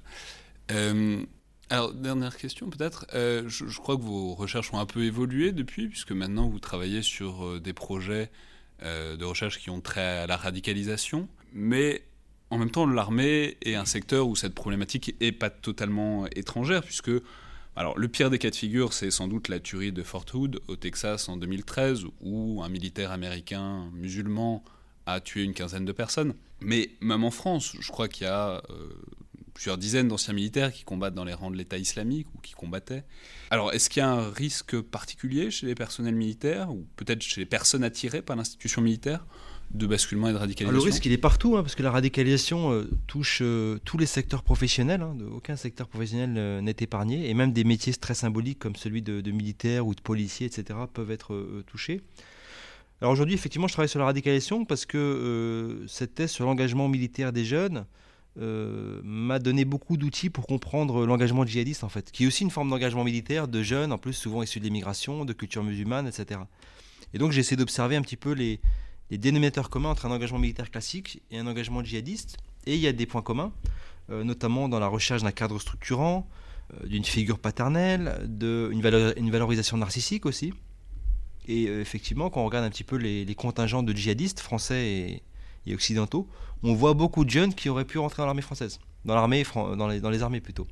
alors, dernière question peut-être. je, je, crois que vos recherches ont un peu évolué depuis, puisque maintenant vous travaillez sur des projets de recherche qui ont trait à la radicalisation. Mais en même temps, l'armée est un secteur où cette problématique est pas totalement étrangère, puisque le pire des cas de figure, c'est sans doute la tuerie de Fort Hood au Texas en 2013, où un militaire américain musulman a tué une quinzaine de personnes. Mais même en France, je crois qu'il y a, euh, plusieurs dizaines d'anciens militaires qui combattent dans les rangs de l'État islamique ou qui combattaient. Alors, est-ce qu'il y a un risque particulier chez les personnels militaires ou peut-être chez les personnes attirées par l'institution militaire? De basculement et de radicalisation Le risque, il est partout, hein, parce que la radicalisation euh, touche euh, tous les secteurs professionnels. Hein, aucun secteur professionnel euh, n'est épargné, et même des métiers très symboliques comme celui de, de militaire ou de policier, etc., peuvent être touchés. Alors aujourd'hui, effectivement, je travaille sur la radicalisation parce que cette thèse sur l'engagement militaire des jeunes m'a donné beaucoup d'outils pour comprendre l'engagement djihadiste, en fait, qui est aussi une forme d'engagement militaire de jeunes, en plus souvent issus de l'immigration, de culture musulmane, etc. Et donc j'ai essayé d'observer un petit peu les, les dénominateurs communs entre un engagement militaire classique et un engagement djihadiste. Et il y a des points communs, euh, notamment dans la recherche d'un cadre structurant, euh, d'une figure paternelle, d'une une valorisation narcissique aussi. Et euh, effectivement, quand on regarde un petit peu les, contingents de djihadistes français et, occidentaux, on voit beaucoup de jeunes qui auraient pu rentrer dans l'armée française, dans l'armée, dans les armées plutôt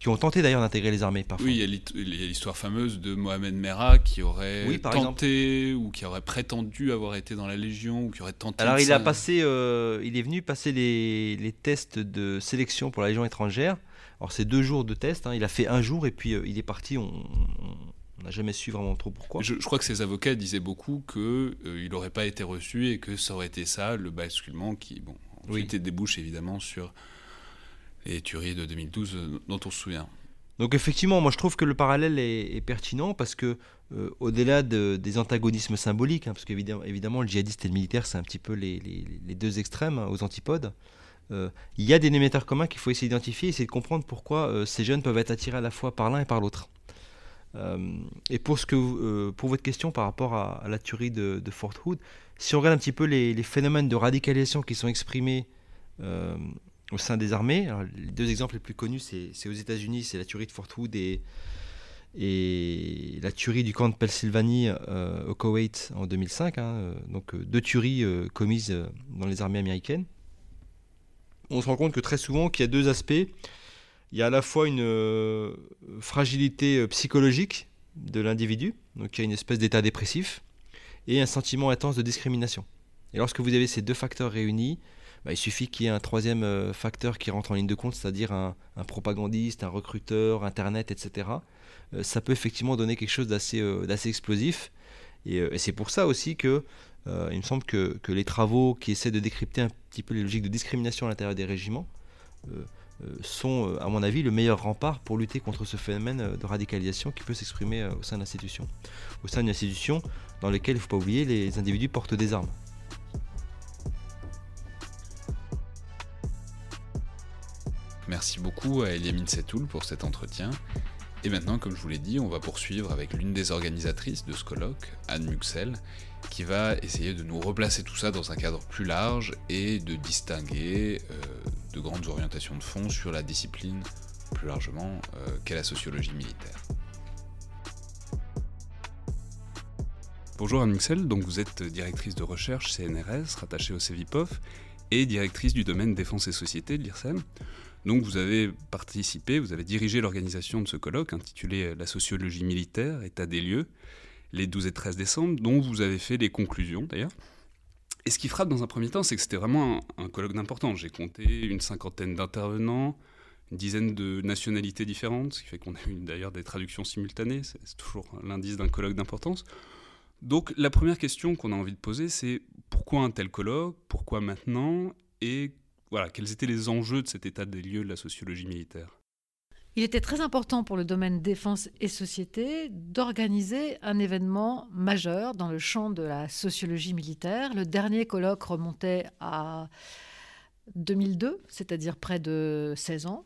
qui ont tenté d'ailleurs d'intégrer les armées parfois. Oui, il y a l'histoire fameuse de Mohamed Merah qui aurait tenté ou qui aurait prétendu avoir été dans la Légion ou qui aurait tenté. Alors il a passé, euh, il est venu passer les, les, tests de sélection pour la Légion étrangère. Alors c'est deux jours de test, hein. il a fait un jour et puis euh, il est parti. On, n'a jamais su vraiment trop pourquoi. Je, crois que ses avocats disaient beaucoup qu'il euh, n'aurait pas été reçu et que ça aurait été ça, le basculement qui, bon, ensuite oui. débouche évidemment sur et tueries de 2012 euh, dont on se souvient. Donc effectivement, moi je trouve que le parallèle est, pertinent parce que euh, au-delà des antagonismes symboliques, hein, parce qu'évidemment évidemment, le djihadiste et le militaire c'est un petit peu les, deux extrêmes hein, aux antipodes, euh, il y a des émetteurs communs qu'il faut essayer d'identifier essayer de comprendre pourquoi ces jeunes peuvent être attirés à la fois par l'un et par l'autre. et pour, ce que, pour votre question par rapport à, la tuerie de, Fort Hood, si on regarde un petit peu les, les phénomènes de radicalisation qui sont exprimés au sein des armées. les deux exemples les plus connus, c'est aux États-Unis, c'est la tuerie de Fort Hood et, et la tuerie du camp de Pennsylvanie euh, au Koweït en 2005. Hein, euh, donc euh, deux tueries commises dans les armées américaines. On se rend compte que très souvent, qu'il y a deux aspects. Il y a à la fois une fragilité psychologique de l'individu, donc il y a une espèce d'état dépressif, et un sentiment intense de discrimination. Et lorsque vous avez ces deux facteurs réunis, bah, il suffit qu'il y ait un troisième euh, facteur qui rentre en ligne de compte, c'est-à-dire un, propagandiste, un recruteur, Internet, etc. Euh, ça peut effectivement donner quelque chose d'assez euh, explosif. Et, c'est pour ça aussi que il me semble que, que, les travaux qui essaient de décrypter un petit peu les logiques de discrimination à l'intérieur des régiments sont, à mon avis, le meilleur rempart pour lutter contre ce phénomène de radicalisation qui peut s'exprimer au sein de l'institution. Au sein d'une institution dans laquelle, il ne faut pas oublier, les individus portent des armes. Merci beaucoup à Eliamine Setoul pour cet entretien. Et maintenant, comme je vous l'ai dit, on va poursuivre avec l'une des organisatrices de ce colloque, Anne Muxel, qui va essayer de nous replacer tout ça dans un cadre plus large et de distinguer euh, de grandes orientations de fond sur la discipline plus largement euh, qu'est la sociologie militaire. Bonjour Anne Muxel, donc vous êtes directrice de recherche CNRS rattachée au CEVIPOF et directrice du domaine défense et société de l'IRSEM. Donc vous avez participé, vous avez dirigé l'organisation de ce colloque intitulé La sociologie militaire, état des lieux, les 12 et 13 décembre, dont vous avez fait les conclusions d'ailleurs. Et ce qui frappe dans un premier temps, c'est que c'était vraiment un, colloque d'importance. J'ai compté une cinquantaine d'intervenants, une dizaine de nationalités différentes, ce qui fait qu'on a eu d'ailleurs des traductions simultanées, c'est toujours l'indice d'un colloque d'importance. Donc la première question qu'on a envie de poser, c'est pourquoi un tel colloque, pourquoi maintenant, et voilà, quels étaient les enjeux de cet état des lieux de la sociologie militaire il était très important pour le domaine défense et société d'organiser un événement majeur dans le champ de la sociologie militaire. Le dernier colloque remontait à 2002, c'est-à-dire près de 16 ans.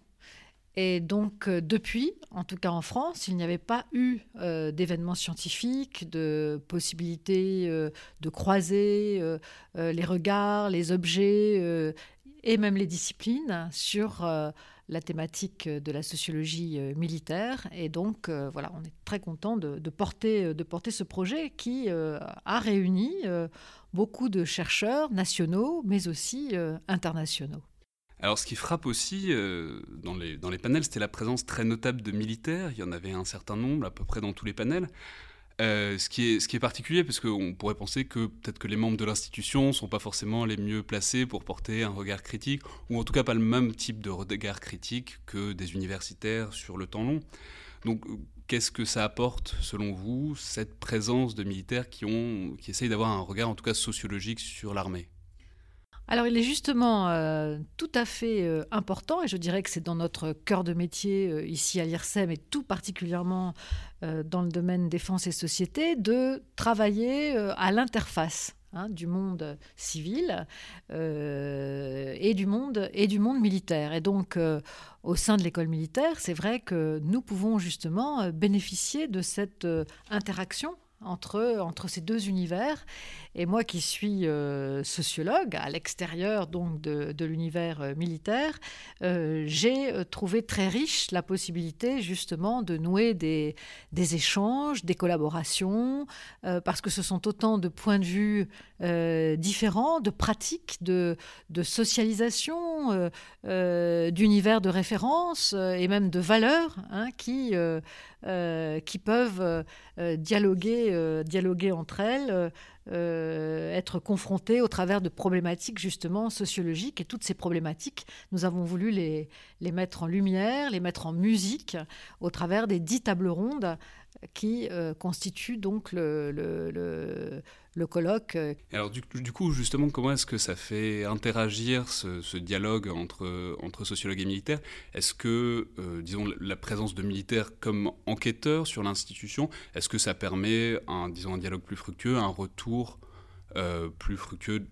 Et donc, euh, depuis, en tout cas en France, il n'y avait pas eu euh, d'événements scientifiques, de possibilité euh, de croiser les regards, les objets et même les disciplines sur euh, la thématique de la sociologie euh, militaire. Et donc, euh, voilà, on est très content de, porter, de porter ce projet qui a réuni beaucoup de chercheurs nationaux, mais aussi internationaux. Alors, ce qui frappe aussi dans, les, dans les panels, c'était la présence très notable de militaires. Il y en avait un certain nombre, à peu près dans tous les panels. Euh, ce, qui est, est particulier, parce qu'on pourrait penser que peut-être que les membres de l'institution ne sont pas forcément les mieux placés pour porter un regard critique, ou en tout cas pas le même type de regard critique que des universitaires sur le temps long. Donc qu'est-ce que ça apporte, selon vous, cette présence de militaires qui, qui essayent d'avoir un regard en tout cas sociologique sur l'armée? Alors il est justement euh, tout à fait euh, important, et je dirais que c'est dans notre cœur de métier euh, ici à l'IRSEM, et tout particulièrement dans le domaine défense et société, de travailler à l'interface hein, du monde civil et, du monde, et du monde militaire. Et donc au sein de l'école militaire, c'est vrai que nous pouvons justement bénéficier de cette interaction entre, entre ces deux univers. Et moi qui suis euh, sociologue, à l'extérieur donc de, de l'univers euh, militaire, euh, j'ai trouvé très riche la possibilité justement de nouer des, des échanges, des collaborations, parce que ce sont autant de points de vue différents, de pratiques, de, de socialisation, d'univers de référence et même de valeurs hein, qui, qui peuvent dialoguer, dialoguer entre elles. Euh, être confrontés au travers de problématiques justement sociologiques. Et toutes ces problématiques, nous avons voulu les mettre en lumière, les mettre en musique au travers des dix tables rondes qui euh, constituent donc le, le, le, colloque. Alors du, du, coup, justement, comment est-ce que ça fait interagir ce, ce dialogue entre, entre sociologues et militaires? Est-ce que, euh, disons, la présence de militaires comme enquêteurs sur l'institution, est-ce que ça permet un, disons, un dialogue plus fructueux, un retour euh, plus fructueux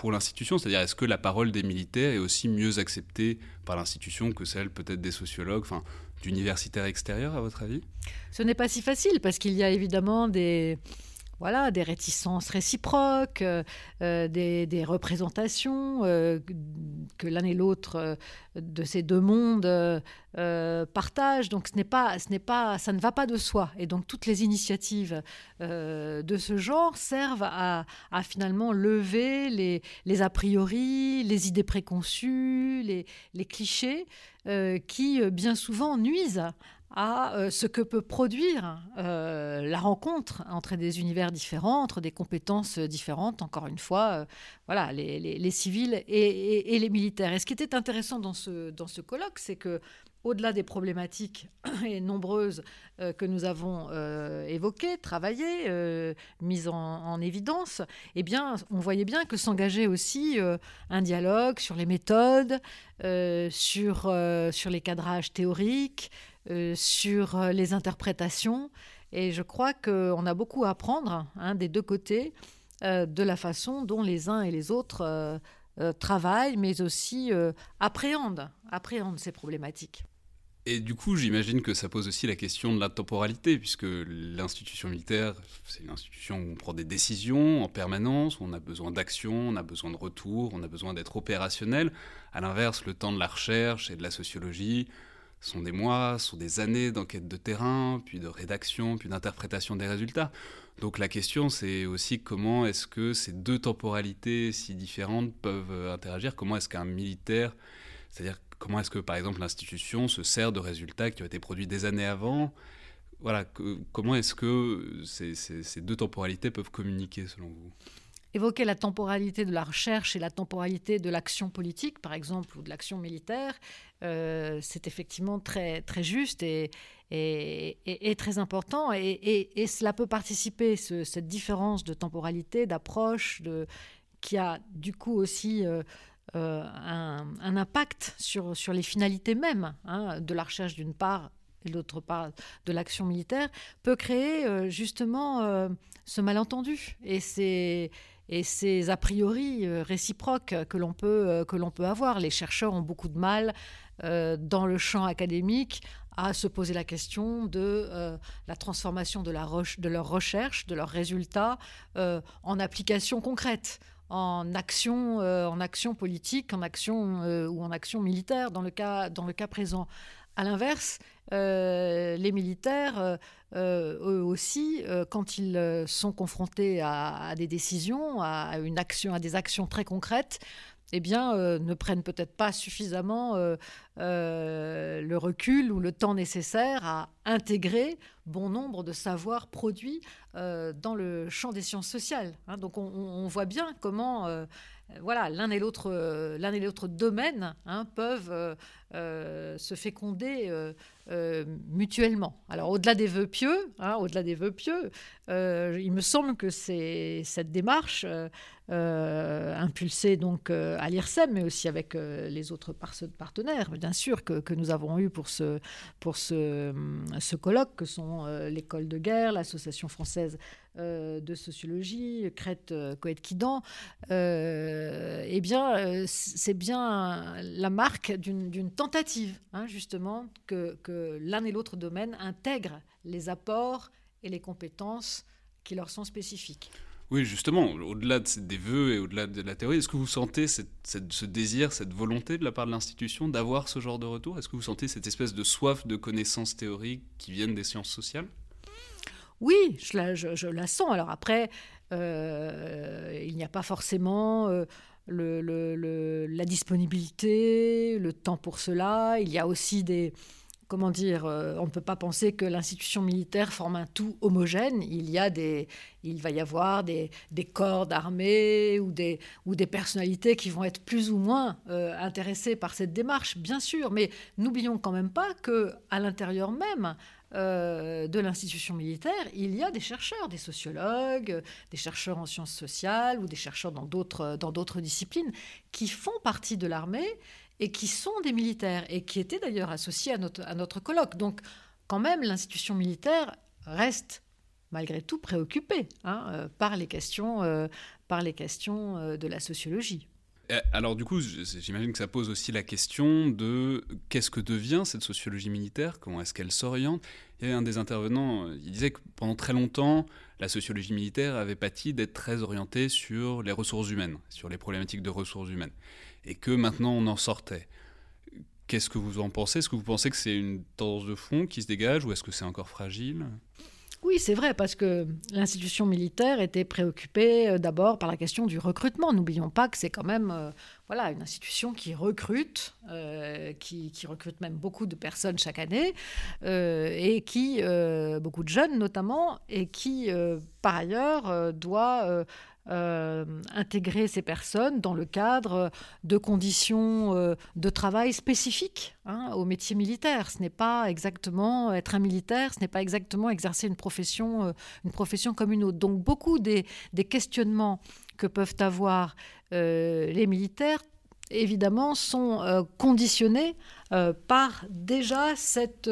pour l'institution C'est-à-dire, est-ce que la parole des militaires est aussi mieux acceptée par l'institution que celle peut-être des sociologues enfin, d'universitaires extérieurs, à votre avis? Ce n'est pas si facile, parce qu'il y a évidemment des voilà, des réticences réciproques, euh, euh, des, représentations euh, que l'un et l'autre de ces deux mondes partagent. Donc ce n'est pas, ça ne va pas de soi. Et donc toutes les initiatives de ce genre servent à, finalement lever les, a priori, les idées préconçues, les clichés qui bien souvent nuisent à euh, ce que peut produire euh, la rencontre entre des univers différents, entre des compétences différentes, encore une fois, euh, voilà, les, civils et, les militaires. Et ce qui était intéressant dans ce, colloque, c'est que au-delà des problématiques et nombreuses que nous avons évoquées, travaillées, mises en, évidence, eh bien, on voyait bien que s'engageait aussi un dialogue sur les méthodes, sur, sur les cadrages théoriques, euh, sur euh, les interprétations. Et je crois qu'on a beaucoup à apprendre hein, des deux côtés euh, de la façon dont les uns et les autres travaillent, mais aussi appréhendent, appréhendent ces problématiques. Et du coup, j'imagine que ça pose aussi la question de la temporalité, puisque l'institution militaire, c'est une institution où on prend des décisions en permanence, où on a besoin d'action, on a besoin de retour, on a besoin d'être opérationnel. À l'inverse, le temps de la recherche et de la sociologie, sont des mois, sont des années d'enquête de terrain, puis de rédaction, puis d'interprétation des résultats. Donc la question, c'est aussi comment est-ce que ces deux temporalités si différentes peuvent euh, interagir? Comment est-ce qu'un militaire, c'est-à-dire comment est-ce que par exemple l'institution se sert de résultats qui ont été produits des années avant? Voilà, comment est-ce que ces, ces deux temporalités peuvent communiquer selon vous? Évoquer la temporalité de la recherche et la temporalité de l'action politique, par exemple, ou de l'action militaire, euh, c'est effectivement très, très juste et, et, très important. Et, cela peut participer, cette différence de temporalité, d'approche, qui a du coup aussi euh, euh, un, impact sur, sur les finalités mêmes hein, de la recherche d'une part et d'autre part de l'action militaire, peut créer justement ce malentendu. Et c'est et ces a priori euh, réciproques que l'on peut, euh, que l'on peut avoir. Les chercheurs ont beaucoup de mal euh, dans le champ académique à se poser la question de la transformation de, leurs recherches, de leurs résultats en application concrète en action, action politique, en action ou en action militaire dans le cas présent. À l'inverse, les militaires euh, eux aussi, euh, quand ils euh, sont confrontés à, des décisions, à, une action, à des actions très concrètes, eh ne prennent peut-être pas suffisamment le recul ou le temps nécessaire à intégrer bon nombre de savoirs produits dans le champ des sciences sociales. Hein. donc on, voit bien comment voilà, l'un et l'autre, l'un et l'autre domaine hein, peuvent se féconder mutuellement. Alors au-delà des vœux pieux, hein, au-delà des vœux pieux, il me semble que c'est cette démarche euh, impulsé donc euh, à l'IRSEM, mais aussi avec euh, les autres partenaires, sûr, que, nous avons eu pour ce, pour ce, ce colloque, que sont l'école de guerre, l'association française de sociologie, Crète Coët Quidan, eh bien, c'est bien la marque d'une tentative, hein, justement, que, que l'un et l'autre domaine intègrent les apports et les compétences qui leur sont spécifiques. Oui, justement, au-delà des vœux et au-delà de la théorie, est-ce que vous sentez ce désir, cette volonté de la part de l'institution d'avoir ce genre de retour? Est-ce que vous sentez cette espèce de soif de connaissances théoriques qui viennent des sciences sociales? Oui, je la, sens. Alors après, euh, il n'y a pas forcément... Euh, la disponibilité, le temps pour cela. Il y a aussi des, comment dire, euh, on ne peut pas penser que l'institution militaire forme un tout homogène. Il y a des, il va y avoir des, corps d'armée ou des, ou des personnalités qui vont être plus ou moins euh, intéressées par cette démarche, bien sûr. Mais n'oublions quand même pas que à l'intérieur même euh, de l'institution militaire, il y a des chercheurs, des sociologues, des chercheurs en sciences sociales ou des chercheurs dans d'autres dans d'autres disciplines qui font partie de l'armée et qui sont des militaires et qui étaient d'ailleurs associés à notre, à notre colloque. Donc, quand même, l'institution militaire reste malgré tout préoccupée hein, euh, par les questions, euh, par les questions euh, de la sociologie. Alors du coup, j'imagine que ça pose aussi la question de qu'est-ce que devient cette sociologie militaire, comment est-ce qu'elle s'oriente. Il un des intervenants, il disait que pendant très longtemps, la sociologie militaire avait pâti d'être très orientée sur les ressources humaines, sur les problématiques de ressources humaines et que maintenant on en sortait. Qu'est-ce que vous en pensez? Est-ce que vous pensez que c'est une tendance de fond qui se dégage ou est-ce que c'est encore fragile? Oui, c'est vrai, parce que l'institution militaire était préoccupée euh, d'abord par la question du recrutement. N'oublions pas que c'est quand même euh, voilà, une institution qui recrute, euh, qui, recrute même beaucoup de personnes chaque année, et qui, beaucoup de jeunes notamment, et qui, par ailleurs, doit euh, intégrer ces personnes dans le cadre de conditions euh, de travail spécifiques hein, au métier militaire. Ce n'est pas exactement être un militaire, ce n'est pas exactement exercer une profession, euh, une profession comme une autre. Donc beaucoup des, questionnements que peuvent avoir les militaires évidemment, sont conditionnés par déjà cette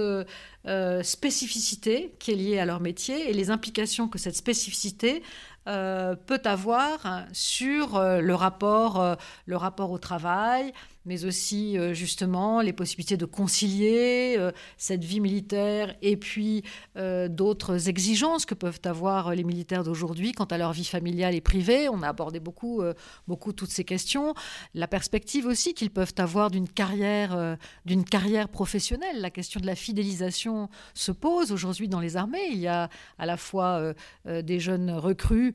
spécificité qui est liée à leur métier et les implications que cette spécificité euh, peut avoir sur euh, le, rapport, euh, le rapport au travail, mais aussi euh, justement les possibilités de concilier euh, cette vie militaire et puis euh, d'autres exigences que peuvent avoir les militaires d'aujourd'hui quant à leur vie familiale et privée. On a abordé beaucoup, beaucoup toutes ces questions. La perspective aussi qu'ils peuvent avoir d'une carrière, d'une carrière professionnelle. La question de la fidélisation se pose aujourd'hui dans les armées. Il y a à la fois des jeunes recrues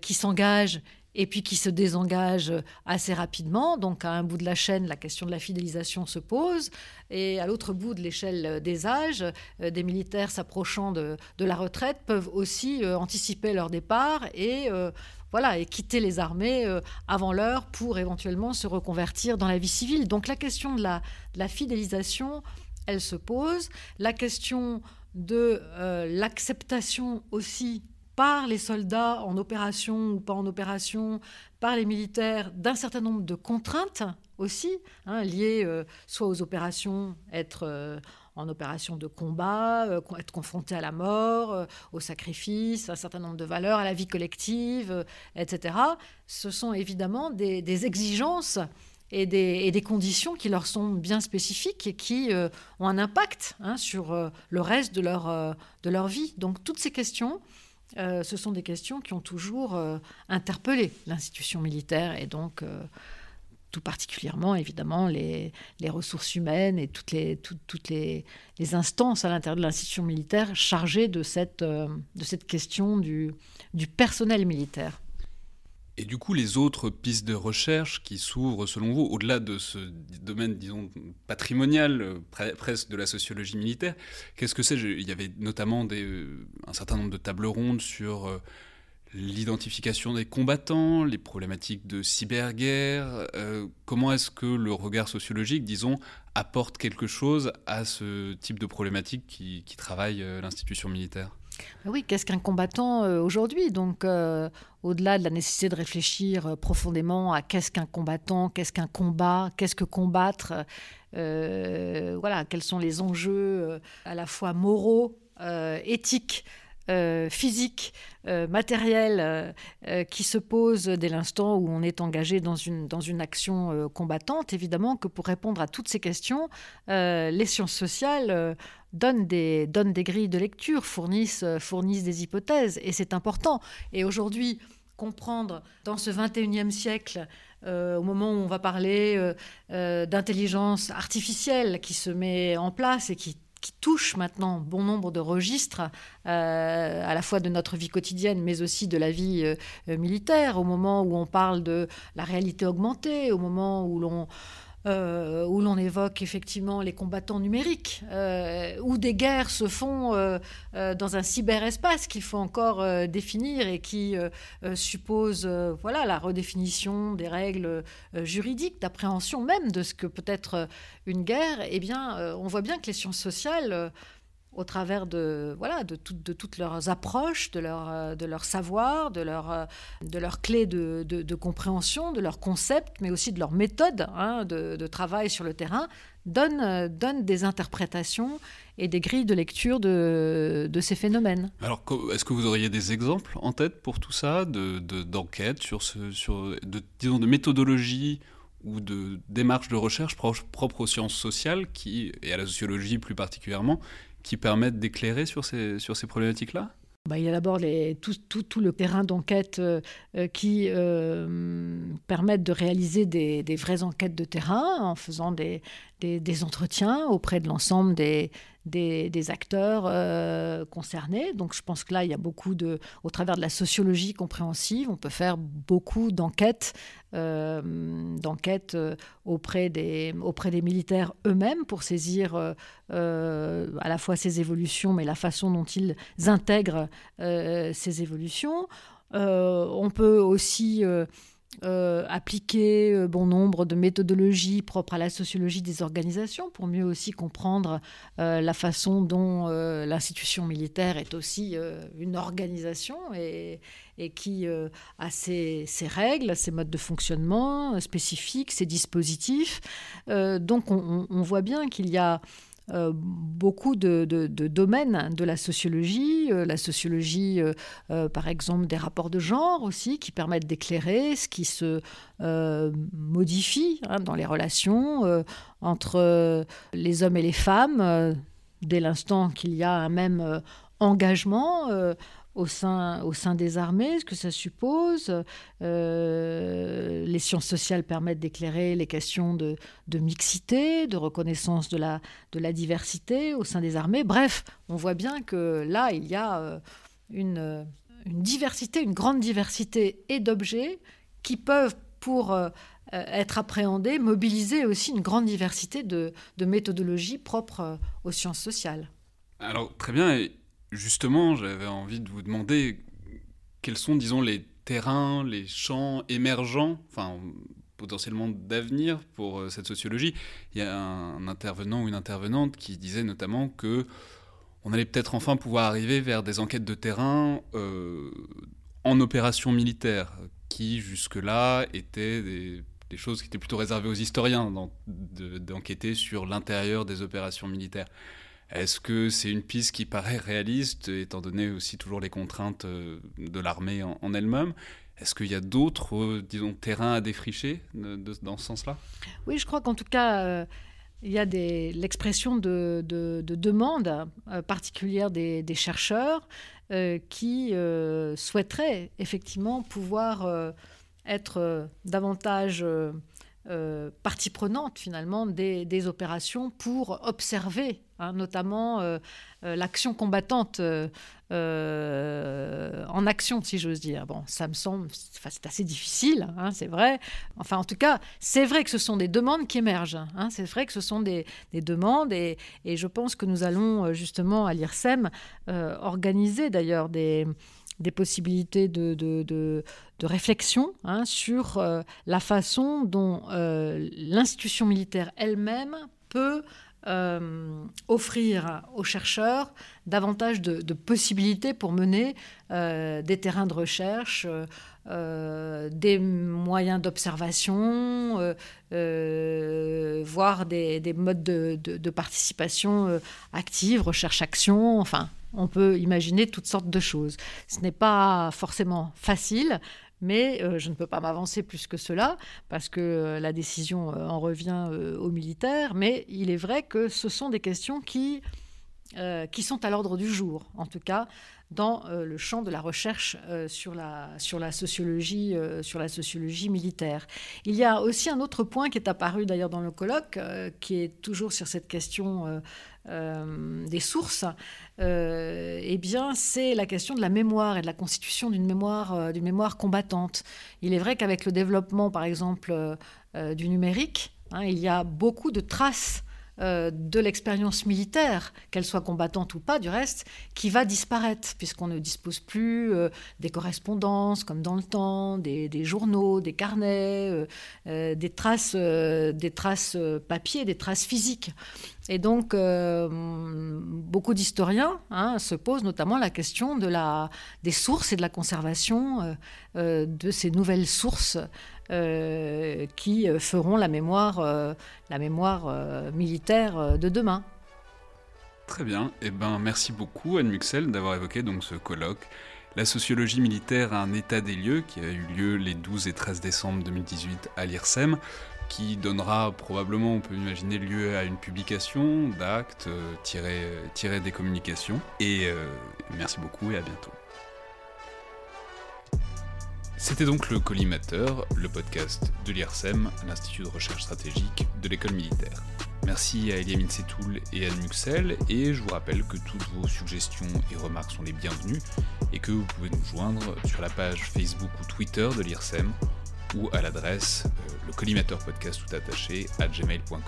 qui s'engagent et puis qui se désengage assez rapidement. Donc à un bout de la chaîne, la question de la fidélisation se pose. Et à l'autre bout de l'échelle des âges, euh, des militaires s'approchant de, la retraite peuvent aussi euh, anticiper leur départ et... Euh, voilà, et quitter les armées avant l'heure pour éventuellement se reconvertir dans la vie civile. Donc la question de la fidélisation, elle se pose. La question de l'acceptation aussi par les soldats en opération ou pas en opération, par les militaires, d'un certain nombre de contraintes aussi, hein, liées euh, soit aux opérations, être euh, en opération de combat, euh, être confronté à la mort, au sacrifice, un certain nombre de valeurs, à la vie collective, etc. Ce sont évidemment des, exigences et des, conditions qui leur sont bien spécifiques et qui ont un impact hein, sur le reste de leur, de leur vie. Donc toutes ces questions, euh, ce sont des questions qui ont toujours euh, interpellé l'institution militaire et donc euh, tout particulièrement évidemment les, ressources humaines et toutes les, toutes les, instances à l'intérieur de l'institution militaire chargées de cette, de cette question du, du personnel militaire. Et du coup, les autres pistes de recherche qui s'ouvrent, selon vous, au-delà de ce domaine, disons, patrimonial, euh, presque de la sociologie militaire, qu'est-ce que c'est? Il y avait notamment euh, un certain nombre de tables rondes sur euh, l'identification des combattants, les problématiques de cyberguerre. comment est-ce que le regard sociologique, disons, apporte quelque chose à ce type de problématique qui, qui travaille l'institution militaire? Oui, qu'est-ce qu'un combattant euh, aujourd'hui? Donc, euh, au-delà de la nécessité de réfléchir euh, profondément à qu'est-ce qu'un combattant, qu'est-ce qu'un combat, qu'est-ce que combattre, voilà, quels sont les enjeux à la fois moraux, éthiques, physiques, matériels qui se posent dès l'instant où on est engagé dans une action combattante. Évidemment que pour répondre à toutes ces questions, les sciences sociales donnent des, donnent des grilles de lecture, fournissent, euh, fournissent des hypothèses, et c'est important. Et aujourd'hui, comprendre dans ce 21e siècle, euh, au moment où on va parler euh, d'intelligence artificielle qui se met en place et qui, touche maintenant bon nombre de registres, à la fois de notre vie quotidienne, mais aussi de la vie militaire, au moment où on parle de la réalité augmentée, au moment où l'on euh, où l'on évoque effectivement les combattants numériques, euh, où des guerres se font euh, dans un cyberespace qu'il faut encore définir et qui suppose voilà, la redéfinition des règles juridiques, d'appréhension même de ce que peut être une guerre, eh bien, on voit bien que les sciences sociales au travers de, voilà, de, de toutes leurs approches, de leur, euh, de leur savoir, de euh, de leur clés de, de, compréhension, de leurs concepts, mais aussi de leurs méthodes hein, de, travail sur le terrain, donnent, euh, donnent, des interprétations et des grilles de lecture de, ces phénomènes. Alors, est-ce que vous auriez des exemples en tête pour tout ça, d'enquêtes sur, ce, sur de, disons, de méthodologies ou de démarches de recherche propres aux sciences sociales qui, et à la sociologie plus particulièrement, qui permettent d'éclairer sur ces, sur ces problématiques-là? Bah, il y a d'abord tout, tout, le terrain d'enquête euh, qui euh, permettent de réaliser des, vraies enquêtes de terrain en faisant des, des, des entretiens auprès de l'ensemble des, des, acteurs euh, concernés. Donc je pense que là, il y a beaucoup de, au travers de la sociologie compréhensive, on peut faire beaucoup d'enquêtes, euh, d'enquêtes euh, auprès, des, auprès des militaires eux-mêmes pour saisir à la fois ces évolutions, mais la façon dont ils intègrent ces évolutions. on peut aussi euh, appliquer euh, bon nombre de méthodologies propres à la sociologie des organisations pour mieux aussi comprendre euh, la façon dont l'institution militaire est aussi une organisation et, et qui a ses, règles, ses modes de fonctionnement spécifiques, ses dispositifs. donc on, voit bien qu'il y a euh, beaucoup de, domaines de la sociologie, euh, la sociologie euh, par exemple des rapports de genre aussi, qui permettent d'éclairer ce qui se modifie hein, dans les relations entre les hommes et les femmes, dès l'instant qu'il y a un même engagement au sein, au sein des armées, ce que ça suppose. Euh, les sciences sociales permettent d'éclairer les questions de, mixité, de reconnaissance de la, de la diversité au sein des armées. Bref, on voit bien que là, il y a euh, une, une diversité, une grande diversité et d'objets qui peuvent, pour euh, être appréhendés, mobiliser aussi une grande diversité de, de méthodologies propres aux sciences sociales. Alors, très bien. Justement, j'avais envie de vous demander quels sont, disons, les terrains, les champs émergents, enfin potentiellement d'avenir pour euh, cette sociologie. Il y a un, intervenant ou une intervenante qui disait notamment que on allait peut-être enfin pouvoir arriver vers des enquêtes de terrain euh, en opération militaire, qui jusque-là étaient des, des, choses qui étaient plutôt réservées aux historiens d'enquêter sur l'intérieur des opérations militaires. Est-ce que c'est une piste qui paraît réaliste, étant donné aussi toujours les contraintes euh, de l'armée en, elle-même? Est-ce qu'il y a d'autres, euh, disons, terrains à défricher dans ce sens-là? Oui, je crois qu'en tout cas, euh, il y a l'expression de, de, de, demande particulière des, chercheurs qui souhaiteraient effectivement pouvoir être davantage partie prenante finalement des, opérations pour observer hein, notamment l'action combattante en action, si j'ose dire. Bon, ça me semble, c'est assez difficile, hein, c'est vrai. Enfin, en tout cas, c'est vrai que ce sont des demandes qui émergent. Hein. c'est vrai que ce sont des, demandes et, je pense que nous allons justement à l'IRSEM organiser d'ailleurs des des possibilités de, de, réflexion hein, sur euh, la façon dont euh, l'institution militaire elle-même peut euh, offrir aux chercheurs davantage de, possibilités pour mener des terrains de recherche, des moyens d'observation, voire des, des modes de, participation active, recherche-action, enfin on peut imaginer toutes sortes de choses. Ce n'est pas forcément facile, mais euh, je ne peux pas m'avancer plus que cela, parce que euh, la décision euh, en revient aux militaires, mais il est vrai que ce sont des questions qui, qui sont à l'ordre du jour, en tout cas dans le champ de la recherche sur, la, sur, la sociologie, sur la sociologie militaire. Il y a aussi un autre point qui est apparu d'ailleurs dans le colloque, qui est toujours sur cette question des sources, euh, eh bien, c'est la question de la mémoire et de la constitution d'une mémoire, euh, d'une mémoire combattante. Il est vrai qu'avec le développement, par exemple, euh, du numérique, hein, il y a beaucoup de traces de l'expérience militaire, qu'elle soit combattante ou pas, du reste, qui va disparaître, puisqu'on ne dispose plus des correspondances comme dans le temps, des, journaux, des carnets, des traces, des traces papier, des traces physiques. Et donc, euh, beaucoup d'historiens hein, se posent notamment la question des sources et de la conservation euh, euh, de ces nouvelles sources qui feront la mémoire, la mémoire militaire de demain. Très bien. Eh ben, merci beaucoup, Anne Muxel, d'avoir évoqué donc, ce colloque. La sociologie militaire a un état des lieux qui a eu lieu les 12 et 13 décembre 2018 à l'IRSEM qui donnera probablement, on peut imaginer, lieu à une publication d'actes euh, tirés, des communications. Et euh, merci beaucoup et à bientôt. C'était donc le Collimateur, le podcast de l'IRSEM, l'Institut de recherche stratégique de l'école militaire. Merci à Eliamine Setoul et Anne Muxel, et je vous rappelle que toutes vos suggestions et remarques sont les bienvenues, et que vous pouvez nous joindre sur la page Facebook ou Twitter de l'IRSEM ou à l'adresse euh, le collimateur podcast tout attaché à gmail.com.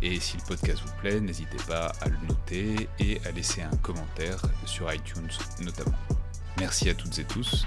Et si le podcast vous plaît, n'hésitez pas à le noter et à laisser un commentaire sur iTunes notamment. Merci à toutes et tous